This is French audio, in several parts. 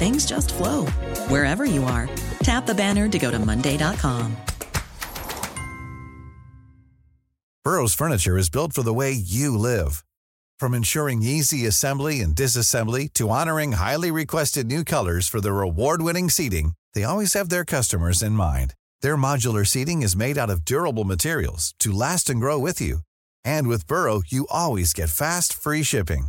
things just flow wherever you are. Tap the banner to go to Monday.com. Burrow's furniture is built for the way you live. From ensuring easy assembly and disassembly to honoring highly requested new colors for their award-winning seating, they always have their customers in mind. Their modular seating is made out of durable materials to last and grow with you. And with Burrow, you always get fast, free shipping.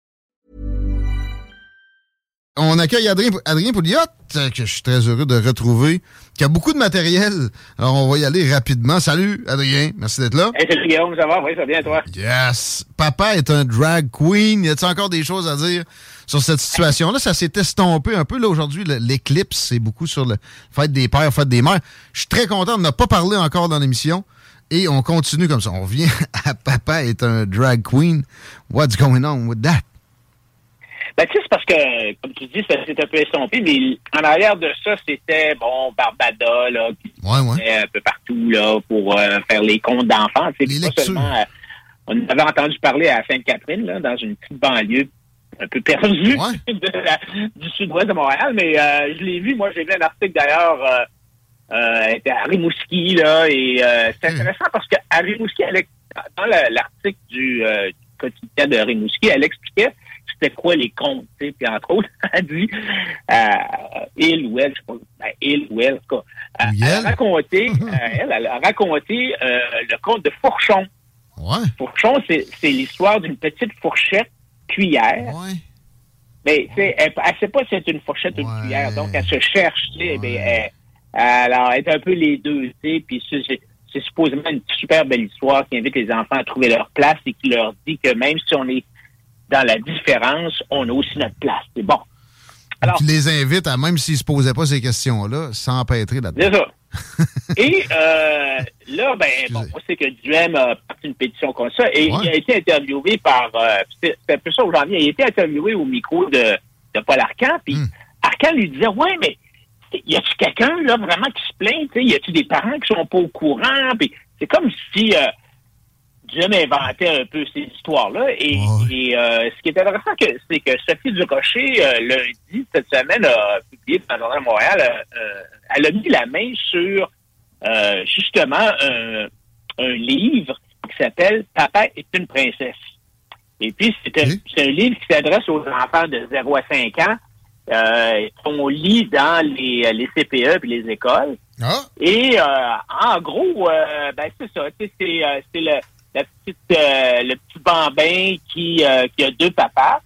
On accueille Adrien, Adrien Pouliot, euh, que je suis très heureux de retrouver, qui a beaucoup de matériel. Alors, on va y aller rapidement. Salut, Adrien. Merci d'être là. Hey, salut Guillaume, ça va? Oui, ça va bien, toi? Yes. Papa est un drag queen. Y a-t-il encore des choses à dire sur cette situation-là? Ça s'est estompé un peu. Là, aujourd'hui, l'éclipse, c'est beaucoup sur le fête des pères, fête des mères. Je suis très content de ne pas parler encore dans l'émission. Et on continue comme ça. On revient à Papa est un drag queen. What's going on with that? Ben, tu sais, c'est parce que, comme tu dis, ça s'est un peu estompé, mais en arrière de ça, c'était, bon, Barbada, là, qui Ouais, ouais. un peu partout, là, pour euh, faire les comptes d'enfants. Les pas lectures. seulement, euh, on avait entendu parler à Sainte-Catherine, là, dans une petite banlieue un peu perdue Ouais. de la- du sud-ouest de Montréal, mais euh, je l'ai vu, moi, j'ai vu un article, d'ailleurs, était à Rimouski, là, et c'est Hmm. intéressant parce qu'à Rimouski, elle, dans la- l'article du quotidien de Rimouski, elle expliquait c'était quoi les comptes, tu sais, puis entre autres, elle dit, euh, il ou elle, je sais pas, ben, il ou elle, en tout cas, euh, elle a raconté, euh, elle, elle a raconté euh, le conte de Fourchon. Ouais. Fourchon, c'est l'histoire d'une petite fourchette cuillère, Ouais. mais tu sais, elle, elle sait pas si c'est une fourchette ou une Ouais. cuillère, donc elle se cherche, tu sais, Ouais. ben, elle, alors, elle est un peu les deux, tu sais, puis c'est supposément une super belle histoire qui invite les enfants à trouver leur place et qui leur dit que même si on est dans la différence, on a aussi notre place. C'est bon. Alors, Qui les invite à, même s'ils se posaient pas ces questions-là, s'empêtrer là-dedans. C'est ça. Et euh, là, ben, bon, on sait que Duhem a parti une pétition comme ça, et Ouais. il a été interviewé par, euh, c'est c'est un peu ça où j'en viens, il a été interviewé au micro de, de Paul Arcan, puis Hmm. Arcan lui disait, ouais, mais y a-tu quelqu'un, là, vraiment qui se plaint, tu y a-tu des parents qui sont pas au courant, puis c'est comme si euh, Duhem inventait un peu ces histoires-là, et, et, euh, ce qui est intéressant, que, c'est que Sophie Durocher, euh, lundi, cette semaine, a publié dans le Journal de Montréal, euh, elle a mis la main sur justement un, un livre qui s'appelle Papa est une princesse. Et puis, c'est un, c'est un livre qui s'adresse aux enfants de 0 à 5 ans euh, qu'on lit dans les, les CPE puis les écoles. Ah, Et euh, en gros, euh, ben c'est ça. C'est c'est le, la petite, euh, le petit bambin qui, euh, qui a deux papas.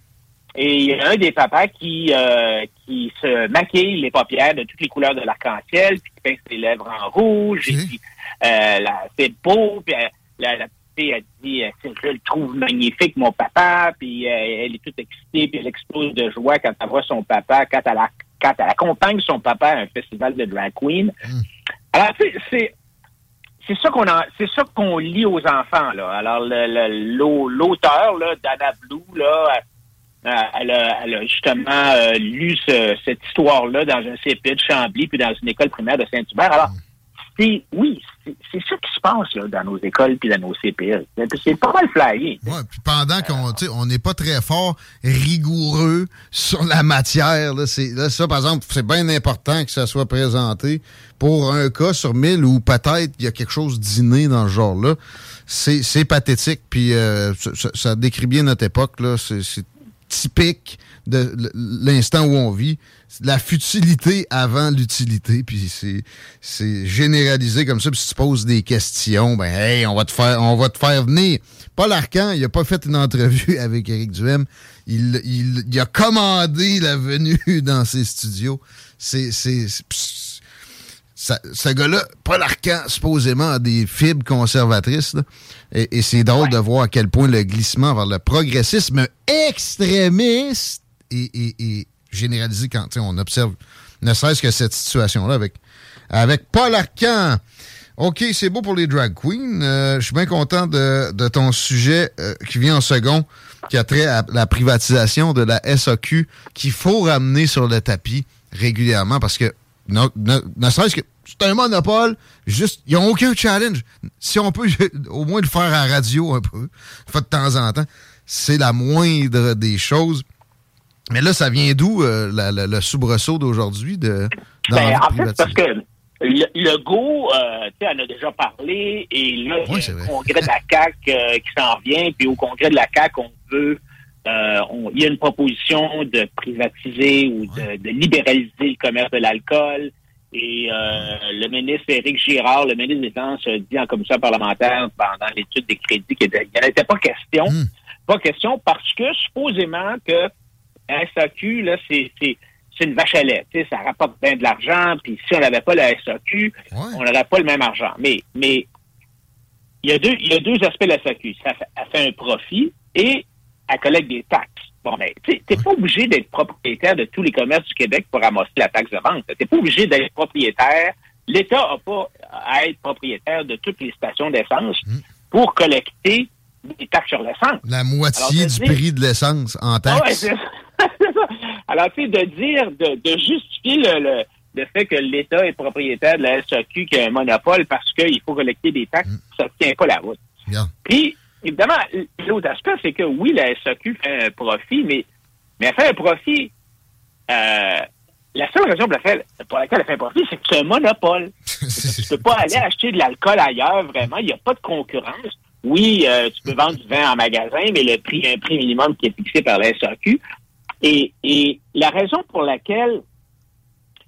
Et il y a un des papas qui, euh, qui se maquille les paupières de toutes les couleurs de l'arc-en-ciel, puis qui pince ses lèvres en rouge. Et puis, euh, c'est beau. Puis, la, la petite fille, elle dit, je le trouve magnifique, mon papa. Puis elle est toute excitée, puis elle explose de joie quand elle voit son papa, quand elle, a- quand elle accompagne son papa à un festival de drag queen. Mm. Alors, c'est c'est ça qu'on c'est ça qu'on lit aux enfants là. Alors l'auteur là, Dana Blue là, elle a, justement euh, lu cette histoire-là dans un CP de Chambly puis dans une école primaire de Saint-Hubert. Alors, oui, c'est ça qui se passe là, dans nos écoles puis dans nos CPL. C'est pas mal flyé. Ouais, puis pendant qu'on on n'est pas très fort rigoureux sur la matière, ça, par exemple, c'est bien important que ça soit présenté pour un cas sur mille où peut-être il y a quelque chose d'inné dans ce genre-là. C'est pathétique, puis euh, ça, ça, décrit bien notre époque. là. C'est typique de l'instant où on vit. La futilité avant l'utilité, puis c'est généralisé comme ça. Puis si tu poses des questions, ben hey, on va te faire, on va te faire venir. Paul Arcan, il a pas fait une entrevue avec Eric Duhem. Il, il, a commandé la venue dans ses studios. C'est ce gars-là, Paul Arcan, supposément, a des fibres conservatrices. et, c'est drôle de voir à quel point le glissement vers le progressisme extrémiste est, généralisé quand on observe ne serait-ce que cette situation-là avec, avec Paul Arcan. OK, c'est beau pour les drag queens. Euh, je suis bien content de, ton sujet euh, qui vient en second, qui a trait à la privatisation de la SAQ, qu'il faut ramener sur le tapis régulièrement parce que ne, serait-ce que c'est un monopole, juste, ils n'ont aucun challenge. Si on peut au moins le faire à radio un peu, de temps en temps, c'est la moindre des choses. Mais là, ça vient d'où euh, le soubresaut d'aujourd'hui de ben, En fait, parce que le, go, euh, tu sais, en a déjà parlé, et là, il y a le congrès de la CAQ euh, qui s'en vient, puis au congrès de la CAQ, on veut il y a une proposition de privatiser ou de, libéraliser le commerce de l'alcool. Et euh, le ministre Éric Girard, le ministre des Finances, dit en commission parlementaire pendant l'étude des crédits qu'il n'y en était pas question. Hmm. Pas question parce que supposément que la SAQ, là, c'est une vache à lait. Ça rapporte bien de l'argent, puis si on n'avait pas la SAQ, on n'aurait pas le même argent. Mais, mais il y a deux, il y a deux aspects de la SAQ. Ça fait un profit et elle collecte des taxes. Bon, mais tu n'es pas obligé d'être propriétaire de tous les commerces du Québec pour ramasser la taxe de vente. Tu n'es pas obligé d'être propriétaire. L'État n'a pas à être propriétaire de toutes les stations d'essence hmm. pour collecter des taxes sur l'essence. La moitié du prix de l'essence en taxes. Alors, tu sais, de dire, de, justifier le, le, fait que l'État est propriétaire de la SAQ qui a un monopole parce qu'il faut collecter des taxes, hmm. ça ne tient pas la route. Puis, évidemment, l'autre aspect, c'est que oui, la SAQ fait un profit, mais, mais elle fait un profit. Euh, la seule raison pour laquelle, elle fait un profit, c'est que c'est un monopole. tu ne peux pas aller acheter de l'alcool ailleurs, vraiment. Il n'y a pas de concurrence. Oui, euh, tu peux vendre du vin en magasin, mais le prix, un prix minimum qui est fixé par la SAQ. Et, et la raison pour laquelle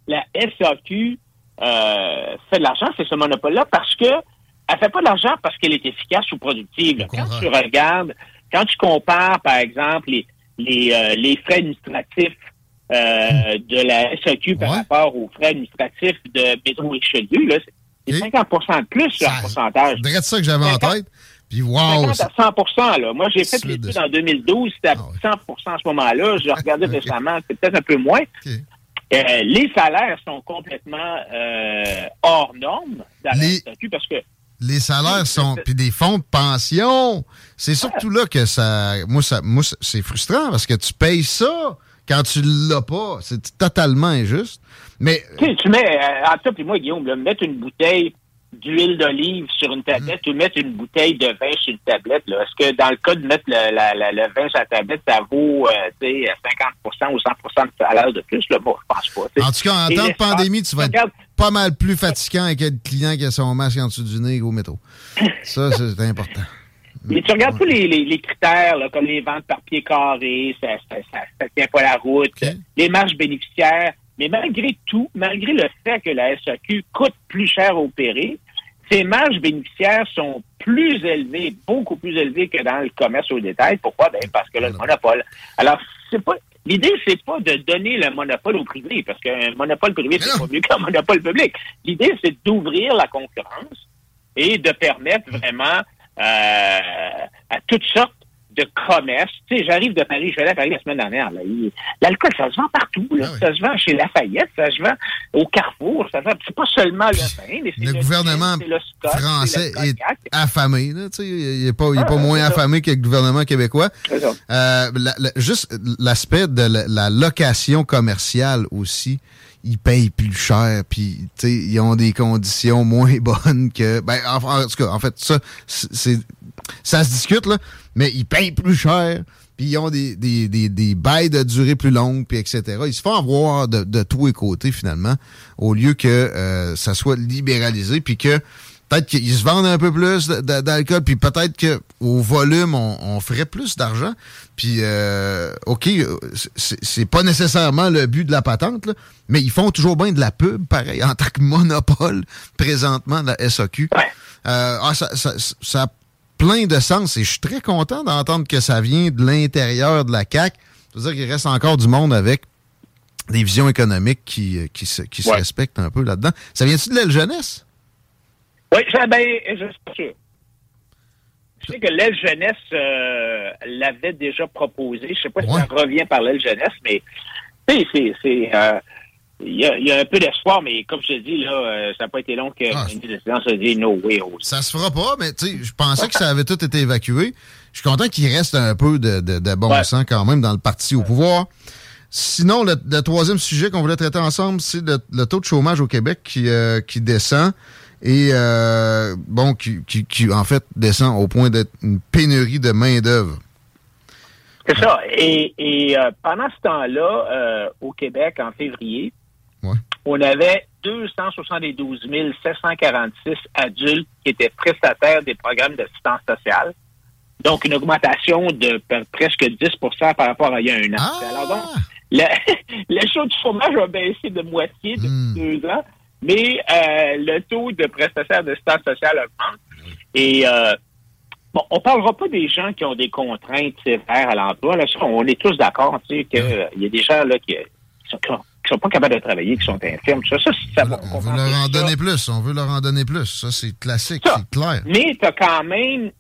la SAQ euh, fait de l'argent, c'est ce monopole-là, parce que elle fait pas de l'argent parce qu'elle est efficace ou productive. Quand tu regardes, quand tu compares, par exemple, les, les, euh, les frais administratifs euh, de la SAQ par rapport aux frais administratifs de Métro Richelieu, c'est 50% de plus sur un pourcentage. C'est ça que j'avais en tête. Puis wow! 50 à 100 là. Moi, j'ai fait l'étude en 2012, c'était à 100 ah à ce moment-là. Je regardais récemment, c'est peut-être un peu moins. Euh, les salaires sont complètement hors normes dans la SAQ parce que les salaires sont puis des fonds de pension. C'est surtout là que ça moi ça moi c'est frustrant parce que tu payes ça quand tu l'as pas, c'est totalement injuste. Mais tu, mets euh, en tout et moi Guillaume, mettre une bouteille d'huile d'olive sur une tablette mm. ou mettre une bouteille de vin sur une tablette, est-ce que dans le cas de mettre le, vin sur la tablette, ça vaut euh, 50% ou 100% de salaire de plus? Là? Bon, je pense pas. En tout cas, en temps de pandémie, tu vas être pas mal plus fatigant avec le client qui a son masque en dessous du nez au métro. Ça, c'est important. Mais tu regardes tous les, critères, comme les ventes par pied carré, ça ne tient pas la route, les marges bénéficiaires, mais malgré tout, malgré le fait que la SAQ coûte plus cher à opérer, ces marges bénéficiaires sont plus élevées, beaucoup plus élevées que dans le commerce au détail. Pourquoi? Ben, parce que là, le monopole. Alors, c'est pas, l'idée, c'est pas de donner le monopole au privé, parce qu'un monopole privé, c'est pas mieux qu'un monopole public. L'idée, c'est d'ouvrir la concurrence et de permettre vraiment, euh, à toutes sortes de commerce. Tu sais, j'arrive de Paris, je vais aller à Paris la semaine dernière. L'alcool, ça se vend partout. Là. Ah ça se vend chez Lafayette, ça se vend au Carrefour. Ça se vend. C'est pas seulement le vin, mais c'est le, le, gouvernement le Scott, français est, affamé. Là, tu sais, il n'est pas, il est pas ah, moins affamé que le gouvernement québécois. Euh, la, la, juste l'aspect de la, la location commerciale aussi ils payent plus cher, puis ils ont des conditions moins bonnes que. Ben, en, tout cas, en fait, ça, c'est ça se discute, là, mais ils payent plus cher, puis ils ont des, des, des, des, bails de durée plus longue, puis etc. Ils se font avoir de, de tous les côtés, finalement, au lieu que euh, ça soit libéralisé, puis que peut-être qu'ils se vendent un peu plus d'alcool, puis peut-être qu'au volume, on, ferait plus d'argent. Puis, euh, OK, c'est pas nécessairement le but de la patente, là, mais ils font toujours bien de la pub, pareil, en tant que monopole présentement de la SAQ. Euh, ah, ça, ça, ça, plein de sens et je suis très content d'entendre que ça vient de l'intérieur de la CAQ. Ça veut dire qu'il reste encore du monde avec des visions économiques qui, qui, se, qui se respectent un peu là-dedans. Ça vient-tu de l'aile jeunesse? Oui, ben, je suis sûr. Je sais que l'aile jeunesse euh, l'avait déjà proposé. Je sais pas si ça revient par l'aile jeunesse, mais c'est c'est euh, il y, a, y, a, un peu d'espoir, mais comme je te dis, là, euh, ça n'a pas été long que ah, le se dit no way. Ça se fera pas, mais tu sais, je pensais que ça avait tout été évacué. Je suis content qu'il reste un peu de, de, bon sens quand même dans le parti au pouvoir. Sinon, le, troisième sujet qu'on voulait traiter ensemble, c'est le, taux de chômage au Québec qui, qui descend et euh, bon, qui, qui, en fait descend au point d'être une pénurie de main-d'œuvre. C'est ça. Et, et euh, pendant ce temps-là, euh, au Québec, en février, on avait 272 746 adultes qui étaient prestataires des programmes d'assistance sociale. Donc, une augmentation de presque 10% par rapport à il y a un an. Ah! Alors donc, le, le show du chômage a baissé de moitié depuis hmm. deux ans mais euh, le taux de prestataires de stade social augmente. Et euh, bon, on parlera pas des gens qui ont des contraintes sévères à l'emploi. Là, on est tous d'accord, tu sais, qu'il y a des gens là qui, sont, sont pas capables de travailler, qui sont infirmes. Ça, ça, ça on, veut leur en donner plus. On veut leur en donner plus. Ça, c'est classique, c'est clair. Mais tu as quand même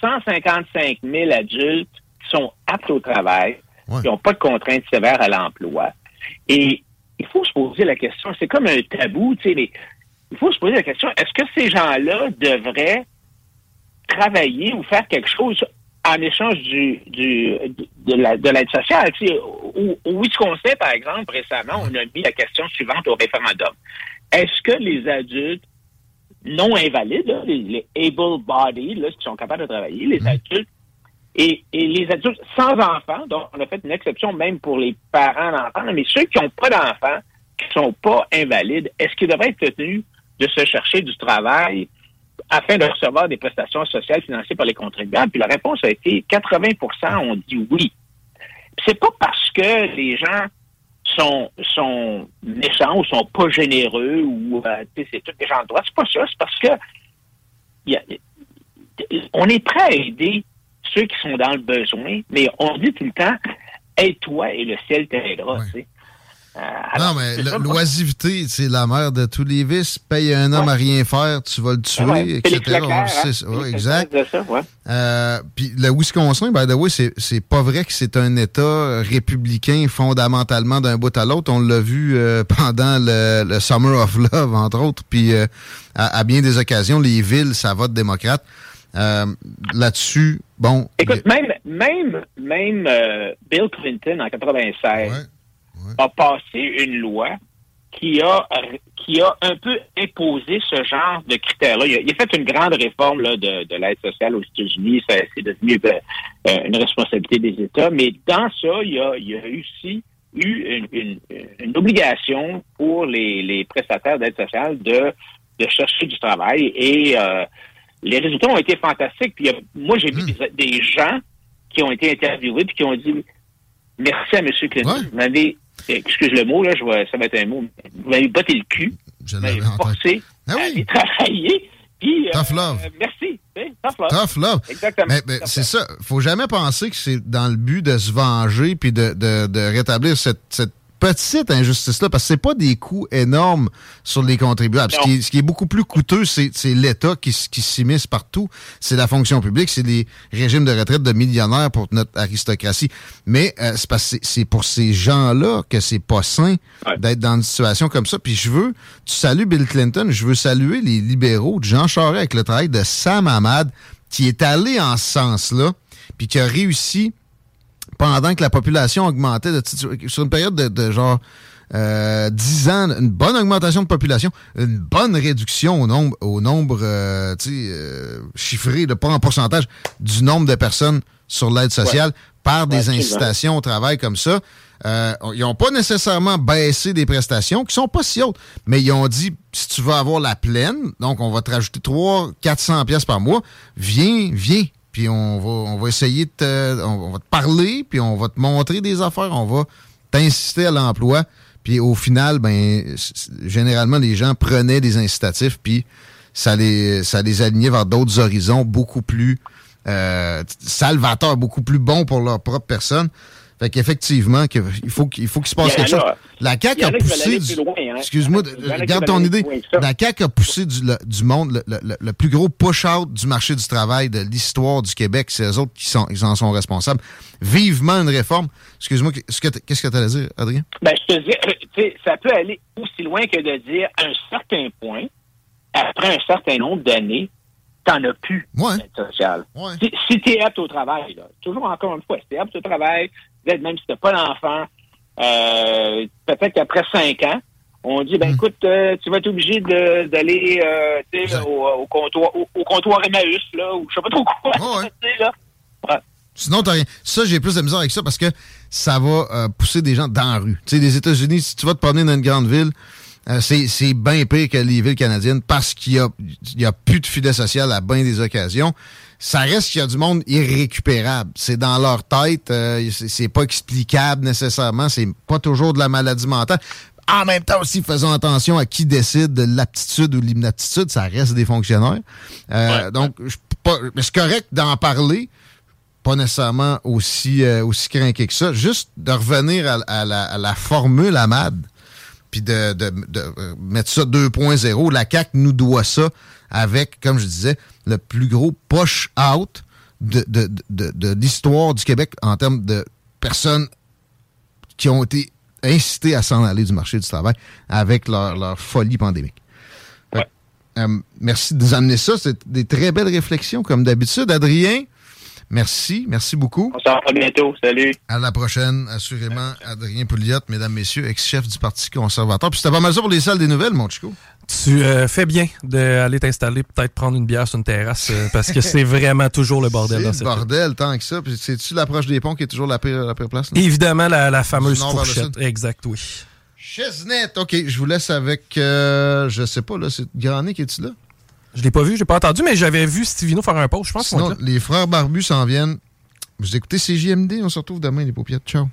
155 000 adultes qui sont aptes au travail, qui n'ont pas de contraintes sévères à l'emploi. Et il faut se poser la question, c'est comme un tabou, tu sais, mais il faut se poser la question, est-ce que ces gens-là devraient travailler ou faire quelque chose en échange du, du de, l'aide sociale. Tu sais, au, Wisconsin, par exemple, récemment, on a mis la question suivante au référendum. Est-ce que les adultes non invalides, les, able-bodied, qui sont capables de travailler, les adultes et, les adultes sans enfants, donc on a fait une exception même pour les parents d'enfants, mais ceux qui n'ont pas d'enfants, qui ne sont pas invalides, est-ce qu'ils devraient être tenus de se chercher du travail afin de recevoir des prestations sociales financées par les contribuables? Puis la réponse a été 80% ont dit oui. C'est pas parce que les gens sont, sont méchants ou sont pas généreux ou euh, c'est tous des gens de droite. C'est pas ça. C'est parce que on est prêt à aider ceux qui sont dans le besoin, mais on dit tout le temps, aide-toi et le ciel t'aidera. Euh, non, mais l'oisiveté, c'est la mère de tous les vices. Paye un homme à rien faire, tu vas le tuer, etc. Hein? exact. Euh, puis le Wisconsin, by the way, c'est pas vrai que c'est un État républicain fondamentalement d'un bout à l'autre. On l'a vu euh, pendant le, Summer of Love, entre autres. Puis à, à, bien des occasions, les villes, ça vote démocrate. Là-dessus, bon. Écoute, même, même, même Bill Clinton en 96 a passé une loi qui a qui a un peu imposé ce genre de critères-là. Il, a fait une grande réforme là, de, de l'aide sociale aux États-Unis. C'est devenu euh, une responsabilité des États. Mais dans ça, il y a, il y a aussi eu une, une, obligation pour les, les prestataires d'aide sociale de, de chercher du travail. Et euh, les résultats ont été fantastiques. Puis moi, j'ai vu hmm. des, gens qui ont été interviewés puis qui ont dit merci à M. Clinton. Vous m'avez, excuse le mot, là, je vois, ça va être un mot, vous m'avez botté le cul. Je vous m'avez forcé ah à aller travailler. Puis, euh, tough love. merci. Tough love. Tough love. Exactement. Mais, c'est ça. faut jamais penser que c'est dans le but de se venger puis de, de, de rétablir cette, cette petite injustice-là, parce que c'est pas des coûts énormes sur les contribuables. Ce qui, est, ce qui, est, beaucoup plus coûteux, c'est l'État qui, qui s'immisce partout. C'est la fonction publique, c'est les régimes de retraite de millionnaires pour notre aristocratie. Mais euh, c'est pour ces gens-là que c'est pas sain d'être dans une situation comme ça. Puis je veux, tu salues Bill Clinton, je veux saluer les libéraux de Jean Charest avec le travail de Sam Hamad, qui est allé en ce sens-là, puis qui a réussi pendant que la population augmentait sur une période de, genre euh, 10 ans, une bonne augmentation de population, une bonne réduction au nombre, au nombre euh, euh, chiffré, de pas en pourcentage, du nombre de personnes sur l'aide sociale par des incitations au travail comme ça. Euh, ils n'ont pas nécessairement baissé des prestations qui sont pas si hautes, mais ils ont dit si tu veux avoir la pleine, donc on va te rajouter 3 400 pièces par mois, viens, viens, puis on va, on va essayer de te, on va te parler, puis on va te montrer des affaires, on va t'inciter à l'emploi. Puis au final, ben généralement, les gens prenaient des incitatifs, puis ça les, ça les alignait vers d'autres horizons beaucoup plus euh, salvateurs, beaucoup plus bons pour leur propre personne. Fait qu'effectivement, il faut qu'il faut qu'il se passe quelque chose. La CAQ a poussé hein. Excuse-moi, garde ton idée. La CAQ a poussé du, du monde le, plus gros push-out du marché du travail de l'histoire du Québec. C'est eux autres qui sont, ils en sont responsables. Vivement une réforme. Excuse-moi, qu'est-ce que tu as à dire, Adrien? Ben, je te dis, euh, ça peut aller aussi loin que de dire à un certain point, après un certain nombre d'années, t'en as plus ouais. sociale. Si, si tu es apte au travail, là, toujours encore une fois, si tu es apte au travail, même si tu pas d'enfant, euh, peut-être qu'après cinq ans, on dit, ben hmm. écoute, euh, tu vas être obligé d'aller euh, au, au, comptoir, au, comptoir Emmaüs, là, ou je sais pas trop quoi. là. Sinon, t'as rien. Ça, j'ai plus de misère avec ça parce que ça va pousser des gens dans la rue. Tu sais, les États-Unis, si tu vas te promener dans une grande ville, c'est bien pire que les villes canadiennes parce qu'il y a, y a plus de filet social à bien des occasions ça reste qu'il y a du monde irrécupérable. C'est dans leur tête, euh, c'est pas explicable nécessairement, c'est pas toujours de la maladie mentale. En même temps aussi, faisons attention à qui décide de l'aptitude ou l'inaptitude, ça reste des fonctionnaires. Euh, donc, c'est correct d'en parler, pas nécessairement aussi, euh, aussi craqué que ça. Juste de revenir à, la, formule AMAD, puis de, de, mettre ça 2.0. La CAC nous doit ça avec, comme je disais, le plus gros push-out de, de, l'histoire du Québec en termes de personnes qui ont été incitées à s'en aller du marché du travail avec leur, folie pandémique. Euh, merci de nous amener ça. C'est des très belles réflexions, comme d'habitude. Adrien, Merci, merci beaucoup. On se revoit bientôt. Salut. À la prochaine, assurément. Adrien Pouliot, mesdames, messieurs, ex-chef du Parti conservateur. Puis c'était pas mal ça pour les salles des nouvelles, mon Chico. Tu euh, fais bien d'aller t'installer, peut-être prendre une bière sur une terrasse, euh, parce que c'est vraiment toujours le bordel. C'est le bordel, tant que ça. C'est-tu l'approche des ponts qui est toujours la pire, la pire place? Évidemment, la, fameuse fourchette. Exact, oui. Chesnette, OK, je vous laisse avec, euh, je sais pas, là, c'est Grané qui est-tu là? Je l'ai pas vu, je l'ai pas entendu, mais j'avais vu Stivino faire un post, je pense. Sinon, les frères barbus s'en viennent. Vous écoutez CJMD, on se retrouve demain, les paupières. Ciao.